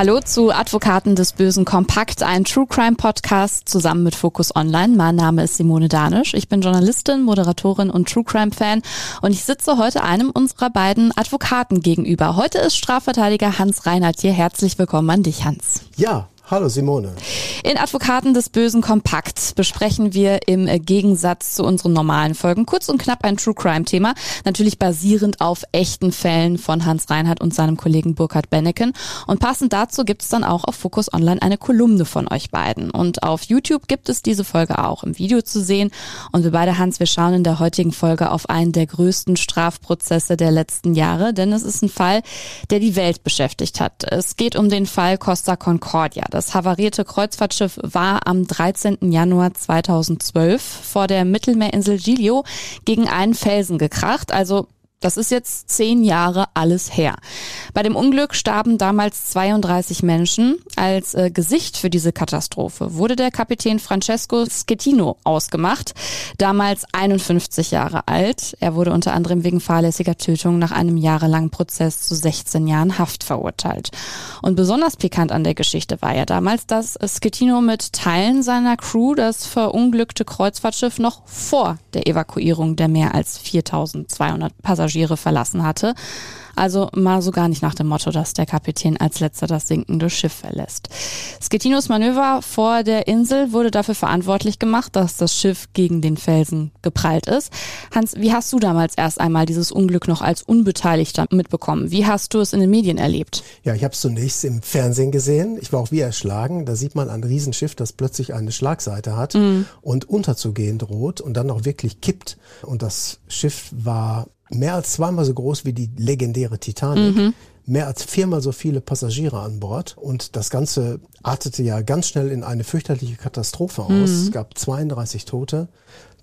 Hallo zu Advokaten des Bösen Kompakt, ein True Crime Podcast zusammen mit Focus Online. Mein Name ist Simone Danisch. Ich bin Journalistin, Moderatorin und True Crime Fan und ich sitze heute einem unserer beiden Advokaten gegenüber. Heute ist Strafverteidiger Hans Reinhardt hier. Herzlich willkommen an dich, Hans. Ja, Hallo Simone. In Advokaten des Bösen Kompakt besprechen wir im Gegensatz zu unseren normalen Folgen kurz und knapp ein True Crime Thema, natürlich basierend auf echten Fällen von Hans Reinhardt und seinem Kollegen Burkhard Benneken. Und passend dazu gibt es dann auch auf Focus Online eine Kolumne von euch beiden. Und auf YouTube gibt es diese Folge auch im Video zu sehen. Und wir beide, Hans, wir schauen in der heutigen Folge auf einen der größten Strafprozesse der letzten Jahre, denn es ist ein Fall, der die Welt beschäftigt hat. Es geht um den Fall Costa Concordia. Das havarierte Kreuzfahrtschiff war am 13. Januar 2012 vor der Mittelmeerinsel Giglio gegen einen Felsen gekracht, also das ist jetzt zehn Jahre alles her. Bei dem Unglück starben damals 32 Menschen. Als äh, Gesicht für diese Katastrophe wurde der Kapitän Francesco Schettino ausgemacht, damals 51 Jahre alt. Er wurde unter anderem wegen fahrlässiger Tötung nach einem jahrelangen Prozess zu 16 Jahren Haft verurteilt. Und besonders pikant an der Geschichte war ja damals, dass Schettino mit Teilen seiner Crew das verunglückte Kreuzfahrtschiff noch vor der Evakuierung der mehr als 4200 Passagiere Passagiere verlassen hatte. Also mal so gar nicht nach dem Motto, dass der Kapitän als letzter das sinkende Schiff verlässt. Skettinos Manöver vor der Insel wurde dafür verantwortlich gemacht, dass das Schiff gegen den Felsen geprallt ist. Hans, wie hast du damals erst einmal dieses Unglück noch als Unbeteiligter mitbekommen? Wie hast du es in den Medien erlebt? Ja, ich habe es zunächst im Fernsehen gesehen. Ich war auch wie erschlagen. Da sieht man ein Riesenschiff, das plötzlich eine Schlagseite hat mhm. und unterzugehen droht und dann auch wirklich kippt. Und das Schiff war mehr als zweimal so groß wie die legendäre Titanic. Mhm. Mehr als viermal so viele Passagiere an Bord. Und das Ganze artete ja ganz schnell in eine fürchterliche Katastrophe aus. Mhm. Es gab 32 Tote,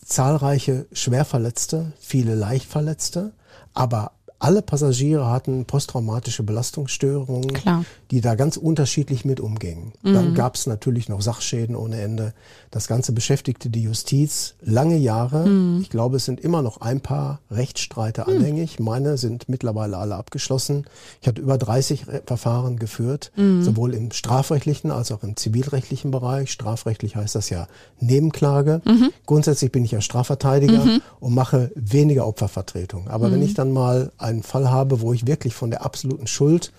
zahlreiche Schwerverletzte, viele Leichtverletzte. Aber alle Passagiere hatten posttraumatische Belastungsstörungen, Klar. die da ganz unterschiedlich mit umgingen. Mhm. Dann gab es natürlich noch Sachschäden ohne Ende. Das Ganze beschäftigte die Justiz lange Jahre. Mhm. Ich glaube, es sind immer noch ein paar Rechtsstreite mhm. anhängig. Meine sind mittlerweile alle abgeschlossen. Ich hatte über 30 Verfahren geführt, mhm. sowohl im strafrechtlichen als auch im zivilrechtlichen Bereich. Strafrechtlich heißt das ja Nebenklage. Mhm. Grundsätzlich bin ich ja Strafverteidiger mhm. und mache weniger Opfervertretung. Aber wenn ich dann mal einen Fall habe, wo ich wirklich von der absoluten Schuld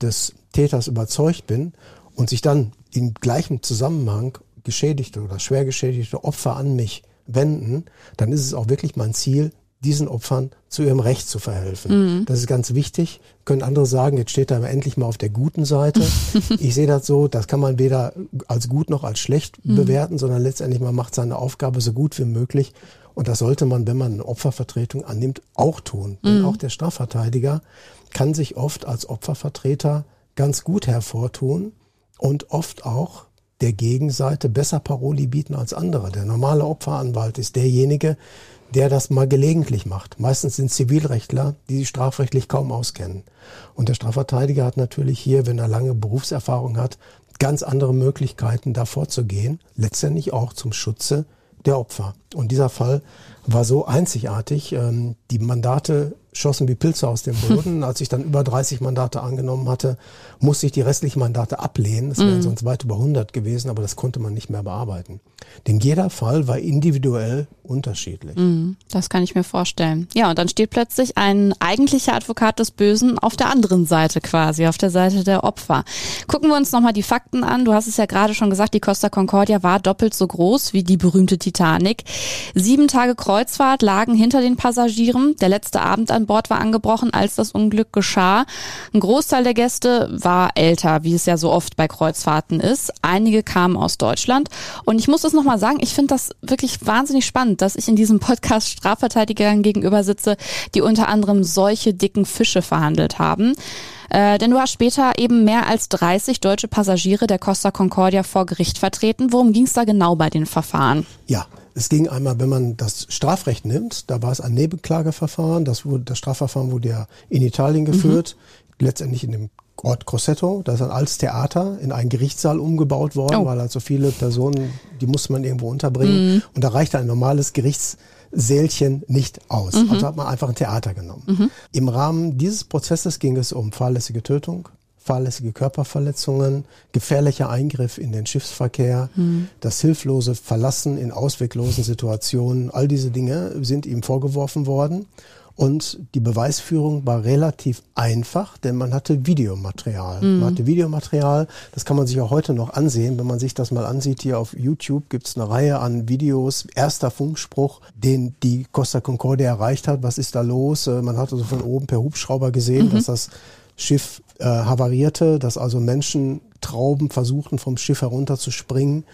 des Täters überzeugt bin und sich dann in gleichem Zusammenhang geschädigte oder schwer geschädigte Opfer an mich wenden, dann ist es auch wirklich mein Ziel, diesen Opfern zu ihrem Recht zu verhelfen. Mhm. Das ist ganz wichtig. Können andere sagen, jetzt steht er endlich mal auf der guten Seite. ich sehe das so, das kann man weder als gut noch als schlecht mhm. bewerten, sondern letztendlich man macht seine Aufgabe so gut wie möglich und das sollte man, wenn man eine Opfervertretung annimmt, auch tun. Mhm. Denn auch der Strafverteidiger kann sich oft als Opfervertreter ganz gut hervortun und oft auch der Gegenseite besser Paroli bieten als andere. Der normale Opferanwalt ist derjenige, der das mal gelegentlich macht. Meistens sind Zivilrechtler, die sich strafrechtlich kaum auskennen. Und der Strafverteidiger hat natürlich hier, wenn er lange Berufserfahrung hat, ganz andere Möglichkeiten, da vorzugehen, letztendlich auch zum Schutze der Opfer. Und dieser Fall war so einzigartig. Ähm, die Mandate schossen wie Pilze aus dem Boden. Als ich dann über 30 Mandate angenommen hatte, musste ich die restlichen Mandate ablehnen. Es wären mhm. sonst weit über 100 gewesen, aber das konnte man nicht mehr bearbeiten. Denn jeder Fall war individuell unterschiedlich. Mhm, das kann ich mir vorstellen. Ja, und dann steht plötzlich ein eigentlicher Advokat des Bösen auf der anderen Seite quasi, auf der Seite der Opfer. Gucken wir uns nochmal die Fakten an. Du hast es ja gerade schon gesagt, die Costa Concordia war doppelt so groß wie die berühmte Titanic. Sieben Tage Kreuzfahrt lagen hinter den Passagieren. Der letzte Abend an Bord war angebrochen, als das Unglück geschah. Ein Großteil der Gäste war älter, wie es ja so oft bei Kreuzfahrten ist. Einige kamen aus Deutschland. Und ich muss es nochmal sagen, ich finde das wirklich wahnsinnig spannend, dass ich in diesem Podcast Strafverteidigern gegenüber sitze, die unter anderem solche dicken Fische verhandelt haben. Äh, denn du hast später eben mehr als 30 deutsche Passagiere der Costa Concordia vor Gericht vertreten. Worum ging es da genau bei den Verfahren? Ja, es ging einmal, wenn man das Strafrecht nimmt, da war es ein Nebenklageverfahren. Das, wurde, das Strafverfahren wurde ja in Italien geführt. Mhm. Letztendlich in dem Ort Grosseto, das ist ein altes Theater in einen Gerichtssaal umgebaut worden, Oh. weil halt so viele Personen, die musste man irgendwo unterbringen. Und da reichte ein normales Gerichtssälchen nicht aus. Also hat man einfach ein Theater genommen. Im Rahmen dieses Prozesses ging es um fahrlässige Tötung, fahrlässige Körperverletzungen, gefährlicher Eingriff in den Schiffsverkehr, das hilflose Verlassen in ausweglosen Situationen. All diese Dinge sind ihm vorgeworfen worden. Und die Beweisführung war relativ einfach, denn man hatte Videomaterial. Man hatte Videomaterial, das kann man sich auch heute noch ansehen. Wenn man sich das mal ansieht, hier auf YouTube gibt es eine Reihe an Videos. Erster Funkspruch, den die Costa Concordia erreicht hat. Was ist da los? Äh, Man hat also von oben per Hubschrauber gesehen, dass das Schiff äh, havarierte, dass also Menschen Trauben versuchten vom Schiff herunterzuspringen.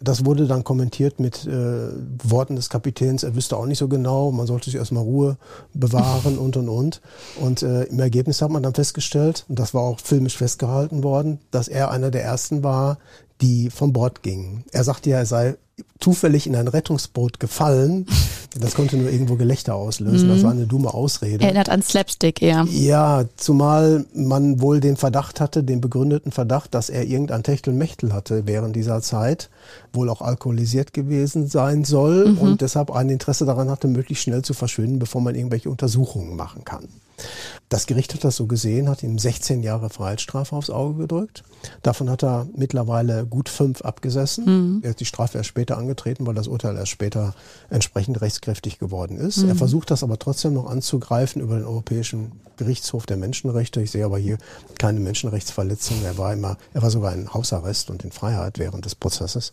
Das wurde dann kommentiert mit äh, Worten des Kapitäns, er wüsste auch nicht so genau, man sollte sich erstmal Ruhe bewahren und und und. Und äh, im Ergebnis hat man dann festgestellt, und das war auch filmisch festgehalten worden, dass er einer der ersten war, die von Bord gingen. Er sagte ja, er sei zufällig in ein Rettungsboot gefallen. Das konnte nur irgendwo Gelächter auslösen. Das war eine dumme Ausrede. Erinnert an Slapstick eher. Ja, zumal man wohl den Verdacht hatte, den begründeten Verdacht, dass er irgendein Techtelmechtel hatte während dieser Zeit, wohl auch alkoholisiert gewesen sein soll und deshalb ein Interesse daran hatte, möglichst schnell zu verschwinden, bevor man irgendwelche Untersuchungen machen kann. Das Gericht hat das so gesehen, hat ihm 16 Jahre Freiheitsstrafe aufs Auge gedrückt. Davon hat er mittlerweile gut fünf abgesessen. Er hat die Strafe erst später angetreten, weil das Urteil erst später entsprechend rechtskräftig geworden ist. Er versucht das aber trotzdem noch anzugreifen über den Europäischen Gerichtshof der Menschenrechte. Ich sehe aber hier keine Menschenrechtsverletzung. Er war immer, er war sogar in Hausarrest und in Freiheit während des Prozesses.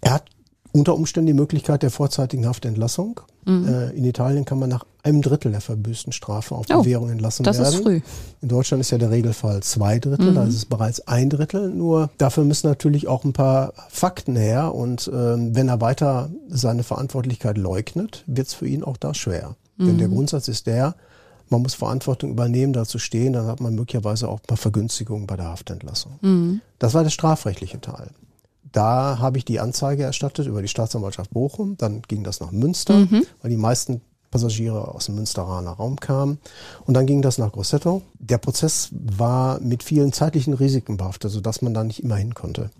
Er hat unter Umständen die Möglichkeit der vorzeitigen Haftentlassung. Äh, in Italien kann man nach einem Drittel der verbüßten Strafe auf Oh, Bewährung entlassen das ist werden. früh. In Deutschland ist ja der Regelfall zwei Drittel, da ist es bereits ein Drittel. Nur dafür müssen natürlich auch ein paar Fakten her. Und ähm, wenn er weiter seine Verantwortlichkeit leugnet, wird es für ihn auch da schwer. Denn der Grundsatz ist der, man muss Verantwortung übernehmen, dazu stehen, dann hat man möglicherweise auch ein paar Vergünstigungen bei der Haftentlassung. Das war der strafrechtliche Teil. Da habe ich die Anzeige erstattet über die Staatsanwaltschaft Bochum. Dann ging das nach Münster, weil die meisten Passagiere aus dem Münsteraner Raum kamen. Und dann ging das nach Grosseto. Der Prozess war mit vielen zeitlichen Risiken behaftet, sodass man da nicht immer hin konnte.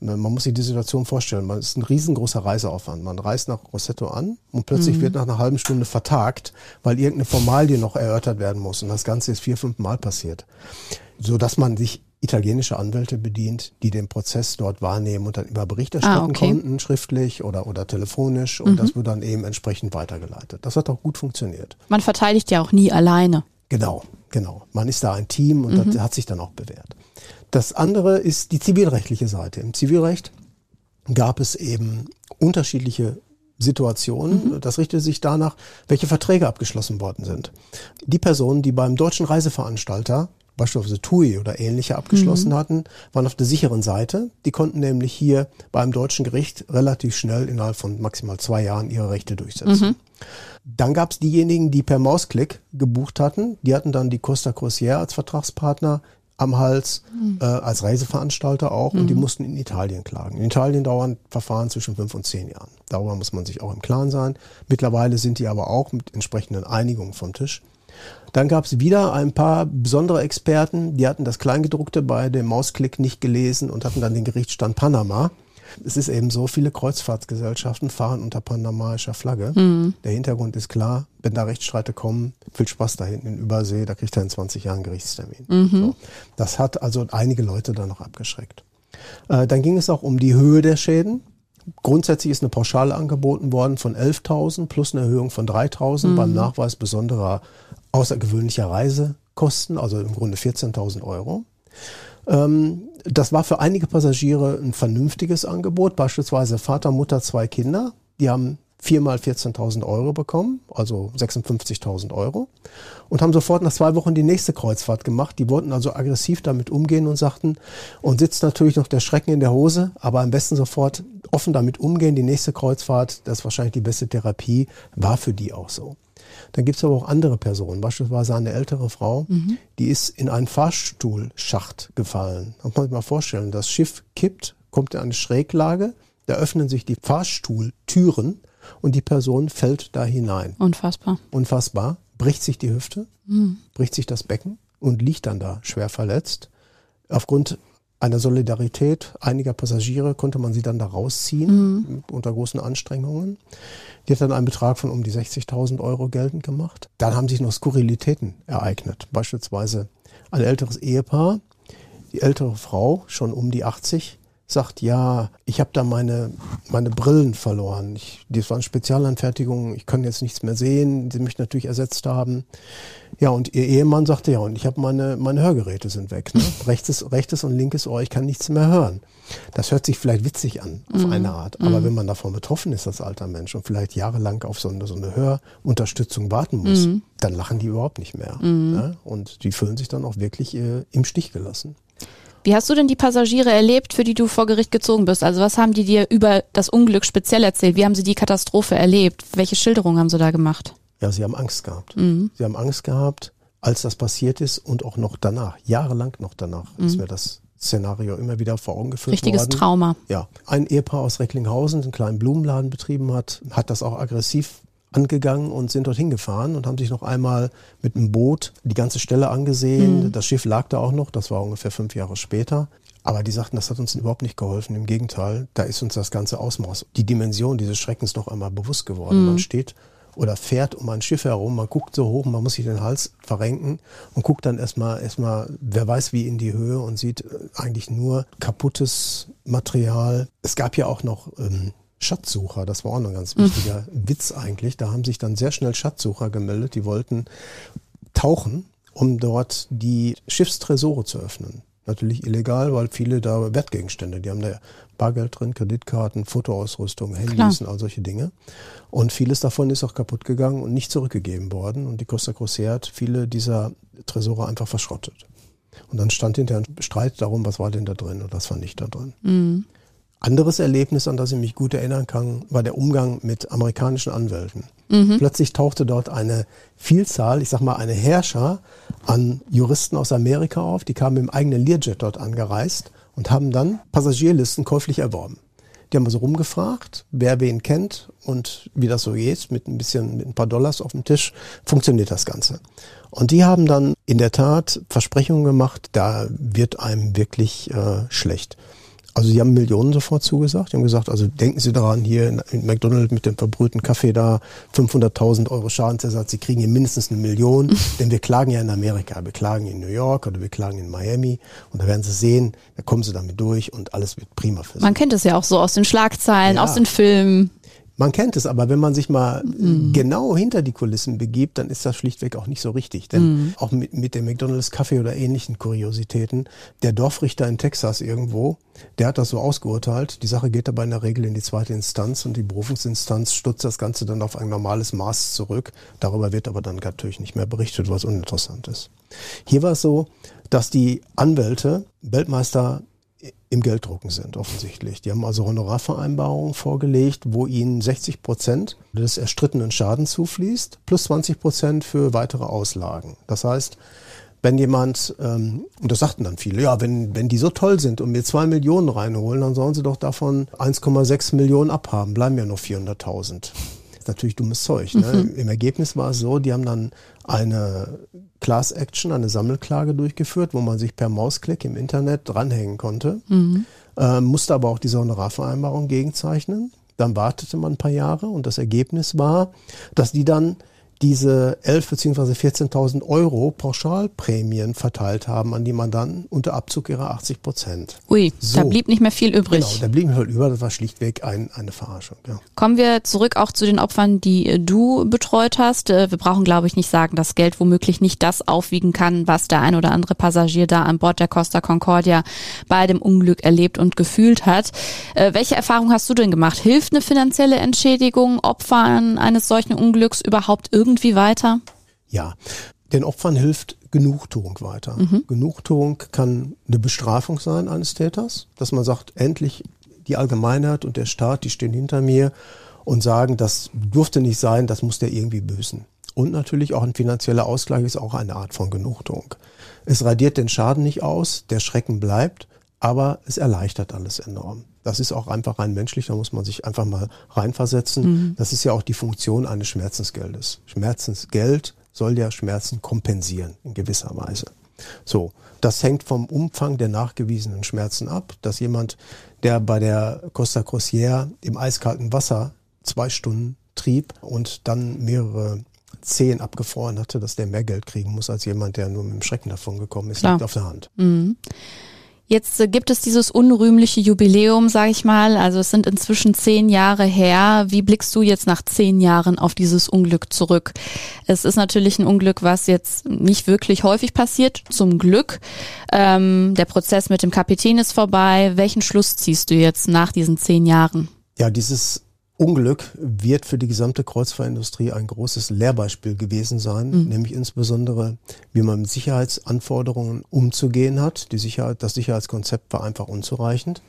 Man muss sich die Situation vorstellen. Man ist ein riesengroßer Reiseaufwand. Man reist nach Grosseto an und plötzlich wird nach einer halben Stunde vertagt, weil irgendeine Formalie noch erörtert werden muss. Und das Ganze ist vier, fünf Mal passiert. Sodass man sich italienische Anwälte bedient, die den Prozess dort wahrnehmen und dann über Bericht erstatten Ah, okay. konnten, schriftlich oder, oder telefonisch. Und das wird dann eben entsprechend weitergeleitet. Das hat auch gut funktioniert. Man verteidigt ja auch nie alleine. Genau, genau. Man ist da ein Team und das hat sich dann auch bewährt. Das andere ist die zivilrechtliche Seite. Im Zivilrecht gab es eben unterschiedliche Situationen. Das richtete sich danach, welche Verträge abgeschlossen worden sind. Die Personen, die beim deutschen Reiseveranstalter beispielsweise TUI oder ähnliche abgeschlossen hatten, waren auf der sicheren Seite. Die konnten nämlich hier beim deutschen Gericht relativ schnell innerhalb von maximal zwei Jahren ihre Rechte durchsetzen. Dann gab es diejenigen, die per Mausklick gebucht hatten. Die hatten dann die Costa Crociere als Vertragspartner am Hals, äh, als Reiseveranstalter auch, und die mussten in Italien klagen. In Italien dauern Verfahren zwischen fünf und zehn Jahren. Darüber muss man sich auch im Klaren sein. Mittlerweile sind die aber auch mit entsprechenden Einigungen vom Tisch. Dann gab es wieder ein paar besondere Experten, die hatten das Kleingedruckte bei dem Mausklick nicht gelesen und hatten dann den Gerichtsstand Panama. Es ist eben so, viele Kreuzfahrtsgesellschaften fahren unter panamaischer Flagge. Der Hintergrund ist klar, wenn da Rechtsstreite kommen, viel Spaß da hinten in Übersee, da kriegt er in 20 Jahren Gerichtstermin. So. Das hat also einige Leute dann noch abgeschreckt. Äh, dann ging es auch um die Höhe der Schäden. Grundsätzlich ist eine Pauschale angeboten worden von 11.000 plus eine Erhöhung von 3.000 beim Nachweis besonderer außergewöhnlicher Reisekosten, also im Grunde 14.000 Euro. Ähm, das war für einige Passagiere ein vernünftiges Angebot, beispielsweise Vater, Mutter, zwei Kinder. Die haben viermal 14.000 Euro bekommen, also 56.000 Euro und haben sofort nach zwei Wochen die nächste Kreuzfahrt gemacht. Die wollten also aggressiv damit umgehen und sagten, und sitzt natürlich noch der Schrecken in der Hose, aber am besten sofort offen damit umgehen. Die nächste Kreuzfahrt, das ist wahrscheinlich die beste Therapie, war für die auch so. Dann gibt es aber auch andere Personen, beispielsweise eine ältere Frau, die ist in einen Fahrstuhlschacht gefallen. Man sich mal vorstellen, das Schiff kippt, kommt in eine Schräglage, da öffnen sich die Fahrstuhltüren und die Person fällt da hinein. Unfassbar. Unfassbar, bricht sich die Hüfte, bricht sich das Becken und liegt dann da schwer verletzt. Aufgrund einer Solidarität einiger Passagiere konnte man sie dann da rausziehen unter großen Anstrengungen. Die hat dann einen Betrag von um die 60.000 Euro geltend gemacht. Dann haben sich noch Skurrilitäten ereignet. Beispielsweise ein älteres Ehepaar, die ältere Frau, schon um die 80, sagt, ja, ich habe da meine, meine Brillen verloren. Ich, das waren Spezialanfertigungen, ich kann jetzt nichts mehr sehen. Sie mich natürlich ersetzt haben. Ja, und ihr Ehemann sagte, ja, und ich habe meine, meine Hörgeräte sind weg. Ne? Rechtes, rechtes und linkes Ohr, ich kann nichts mehr hören. Das hört sich vielleicht witzig an, auf eine Art. Aber wenn man davon betroffen ist als alter Mensch und vielleicht jahrelang auf so eine, so eine Hörunterstützung warten muss, dann lachen die überhaupt nicht mehr. Ne? Und die fühlen sich dann auch wirklich äh, im Stich gelassen. Wie hast du denn die Passagiere erlebt, für die du vor Gericht gezogen bist? Also was haben die dir über das Unglück speziell erzählt? Wie haben sie die Katastrophe erlebt? Welche Schilderungen haben sie da gemacht? Ja, sie haben Angst gehabt. Sie haben Angst gehabt, als das passiert ist und auch noch danach, jahrelang noch danach, ist mir das Szenario immer wieder vor Augen geführt Richtiges worden. Trauma. Ja, ein Ehepaar aus Recklinghausen, den kleinen Blumenladen betrieben hat, hat das auch aggressiv angegangen und sind dorthin gefahren und haben sich noch einmal mit einem Boot die ganze Stelle angesehen. Das Schiff lag da auch noch, das war ungefähr fünf Jahre später. Aber die sagten, das hat uns überhaupt nicht geholfen. Im Gegenteil, da ist uns das ganze Ausmaß, die Dimension dieses Schreckens noch einmal bewusst geworden. Man steht oder fährt um ein Schiff herum, man guckt so hoch, man muss sich den Hals verrenken und guckt dann erstmal, erstmal, wer weiß wie in die Höhe und sieht äh, eigentlich nur kaputtes Material. Es gab ja auch noch ähm, Schatzsucher, das war auch noch ein ganz wichtiger Witz eigentlich. Da haben sich dann sehr schnell Schatzsucher gemeldet, die wollten tauchen, um dort die Schiffstresore zu öffnen. Natürlich illegal, weil viele da Wertgegenstände, die haben da Bargeld drin, Kreditkarten, Fotoausrüstung, Handys und all solche Dinge. Und vieles davon ist auch kaputt gegangen und nicht zurückgegeben worden. Und die Costa Crociere hat viele dieser Tresore einfach verschrottet. Und dann stand hinterher ein Streit darum, was war denn da drin und was war nicht da drin. Anderes Erlebnis, an das ich mich gut erinnern kann, war der Umgang mit amerikanischen Anwälten. Plötzlich tauchte dort eine Vielzahl, ich sag mal eine Herrscher an Juristen aus Amerika auf, die kamen im eigenen Learjet dort angereist und haben dann Passagierlisten käuflich erworben. Die haben also rumgefragt, wer wen kennt und wie das so geht, mit ein bisschen, mit ein paar Dollars auf dem Tisch, funktioniert das Ganze. Und die haben dann in der Tat Versprechungen gemacht, da wird einem wirklich äh, schlecht. Also die haben Millionen sofort zugesagt. Die haben gesagt, also denken Sie daran, hier in, McDonald's mit dem verbrühten Kaffee da 500.000 Euro Schadensersatz. Sie kriegen hier mindestens eine Million, denn wir klagen ja in Amerika. Wir klagen in New York oder wir klagen in Miami. Und da werden Sie sehen, da kommen Sie damit durch und alles wird prima für Sie. Man kennt es ja auch so aus den Schlagzeilen, Ja. aus den Filmen. Man kennt es, aber wenn man sich mal genau hinter die Kulissen begibt, dann ist das schlichtweg auch nicht so richtig. Denn auch mit, mit dem McDonalds Kaffee oder ähnlichen Kuriositäten, der Dorfrichter in Texas irgendwo, der hat das so ausgeurteilt. Die Sache geht aber in der Regel in die zweite Instanz und die Berufungsinstanz stutzt das Ganze dann auf ein normales Maß zurück. Darüber wird aber dann natürlich nicht mehr berichtet, was uninteressant ist. Hier war es so, dass die Anwälte Weltmeister im Gelddrucken sind, offensichtlich. Die haben also Honorarvereinbarungen vorgelegt, wo ihnen 60 Prozent des erstrittenen Schadens zufließt, plus 20 Prozent für weitere Auslagen. Das heißt, wenn jemand, ähm, und das sagten dann viele, ja, wenn, wenn die so toll sind und mir zwei Millionen reinholen, dann sollen sie doch davon 1,6 Millionen abhaben, bleiben ja nur 400.000. natürlich dummes Zeug. Ne? Im Ergebnis war es so, die haben dann eine Class Action, eine Sammelklage durchgeführt, wo man sich per Mausklick im Internet dranhängen konnte, äh, musste aber auch diese Honorarvereinbarung gegenzeichnen. Dann wartete man ein paar Jahre und das Ergebnis war, dass die dann diese 11 bzw. 14.000 Euro Pauschalprämien verteilt haben an die Mandanten unter Abzug ihrer 80 Prozent. Ui, So. da blieb nicht mehr viel übrig. Genau, da blieb mir halt über, das war schlichtweg ein, eine Verarschung. Ja. Kommen wir zurück auch zu den Opfern, die äh, du betreut hast. Äh, Wir brauchen, glaube ich, nicht sagen, dass Geld womöglich nicht das aufwiegen kann, was der ein oder andere Passagier da an Bord der Costa Concordia bei dem Unglück erlebt und gefühlt hat. Äh, Welche Erfahrung hast du denn gemacht? Hilft eine finanzielle Entschädigung Opfern eines solchen Unglücks überhaupt irgendwie weiter? Ja, den Opfern hilft Genugtuung weiter. Genugtuung kann eine Bestrafung sein eines Täters, dass man sagt, endlich die Allgemeinheit und der Staat, die stehen hinter mir und sagen, das durfte nicht sein, das muss der irgendwie büßen. Und natürlich auch ein finanzieller Ausgleich ist auch eine Art von Genugtuung. Es radiert den Schaden nicht aus, der Schrecken bleibt, aber es erleichtert alles enorm. Das ist auch einfach rein menschlich, da muss man sich einfach mal reinversetzen. Das ist ja auch die Funktion eines Schmerzensgeldes. Schmerzensgeld soll ja Schmerzen kompensieren in gewisser Weise. So, das hängt vom Umfang der nachgewiesenen Schmerzen ab, dass jemand, der bei der Costa Crociere im eiskalten Wasser zwei Stunden trieb und dann mehrere Zehen abgefroren hatte, dass der mehr Geld kriegen muss als jemand, der nur mit dem Schrecken davon gekommen ist, Klar. liegt auf der Hand. Mhm. Jetzt äh, gibt es dieses unrühmliche Jubiläum, sage ich mal. Also es sind inzwischen zehn Jahre her. Wie blickst du jetzt nach zehn Jahren auf dieses Unglück zurück? Es ist natürlich ein Unglück, was jetzt nicht wirklich häufig passiert, zum Glück. Ähm, der Prozess mit dem Kapitän ist vorbei. Welchen Schluss ziehst du jetzt nach diesen zehn Jahren? Ja, dieses Unglück wird für die gesamte Kreuzfahrtindustrie ein großes Lehrbeispiel gewesen sein, mhm. nämlich insbesondere, wie man mit Sicherheitsanforderungen umzugehen hat. Die Sicherheit, das Sicherheitskonzept war einfach unzureichend.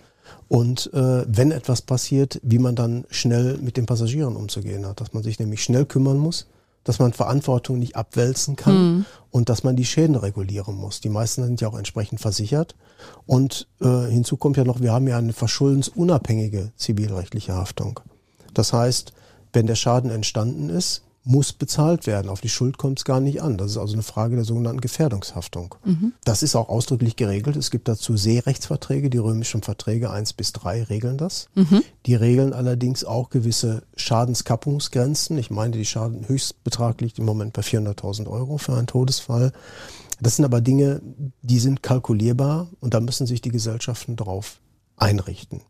Und äh, wenn etwas passiert, wie man dann schnell mit den Passagieren umzugehen hat, dass man sich nämlich schnell kümmern muss, dass man Verantwortung nicht abwälzen kann mhm. und dass man die Schäden regulieren muss. Die meisten sind ja auch entsprechend versichert. Und äh, hinzu kommt ja noch, wir haben ja eine verschuldensunabhängige zivilrechtliche Haftung. Das heißt, wenn der Schaden entstanden ist, muss bezahlt werden. Auf die Schuld kommt es gar nicht an. Das ist also eine Frage der sogenannten Gefährdungshaftung. Mhm. Das ist auch ausdrücklich geregelt. Es gibt dazu Seerechtsverträge. Die römischen Verträge 1 bis 3 regeln das. Mhm. Die regeln allerdings auch gewisse Schadenskappungsgrenzen. Ich meine, die Schadenhöchstbetrag liegt im Moment bei 400.000 Euro für einen Todesfall. Das sind aber Dinge, die sind kalkulierbar und da müssen sich die Gesellschaften darauf einrichten.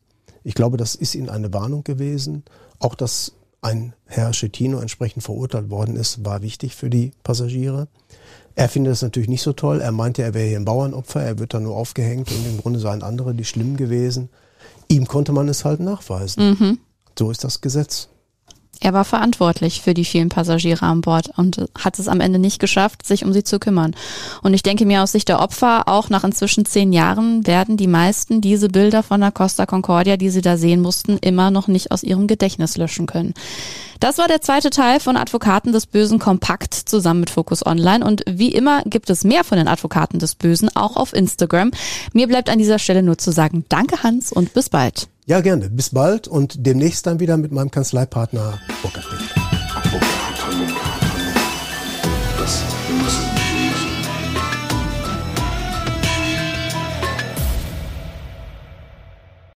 Ich glaube, das ist Ihnen eine Warnung gewesen. Auch dass ein Herr Schettino entsprechend verurteilt worden ist, war wichtig für die Passagiere. Er findet es natürlich nicht so toll. Er meinte, er wäre hier ein Bauernopfer, er wird da nur aufgehängt und im Grunde seien andere die schlimm gewesen. Ihm konnte man es halt nachweisen. Mhm. So ist das Gesetz. Er war verantwortlich für die vielen Passagiere an Bord und hat es am Ende nicht geschafft, sich um sie zu kümmern. Und ich denke mir aus Sicht der Opfer, auch nach inzwischen zehn Jahren werden die meisten diese Bilder von der Costa Concordia, die sie da sehen mussten, immer noch nicht aus ihrem Gedächtnis löschen können. Das war der zweite Teil von Advokaten des Bösen Kompakt zusammen mit Focus Online. Und wie immer gibt es mehr von den Advokaten des Bösen auch auf Instagram. Mir bleibt an dieser Stelle nur zu sagen, danke Hans und bis bald. Ja, gerne. Bis bald und demnächst dann wieder mit meinem Kanzleipartner Burkhard Das muss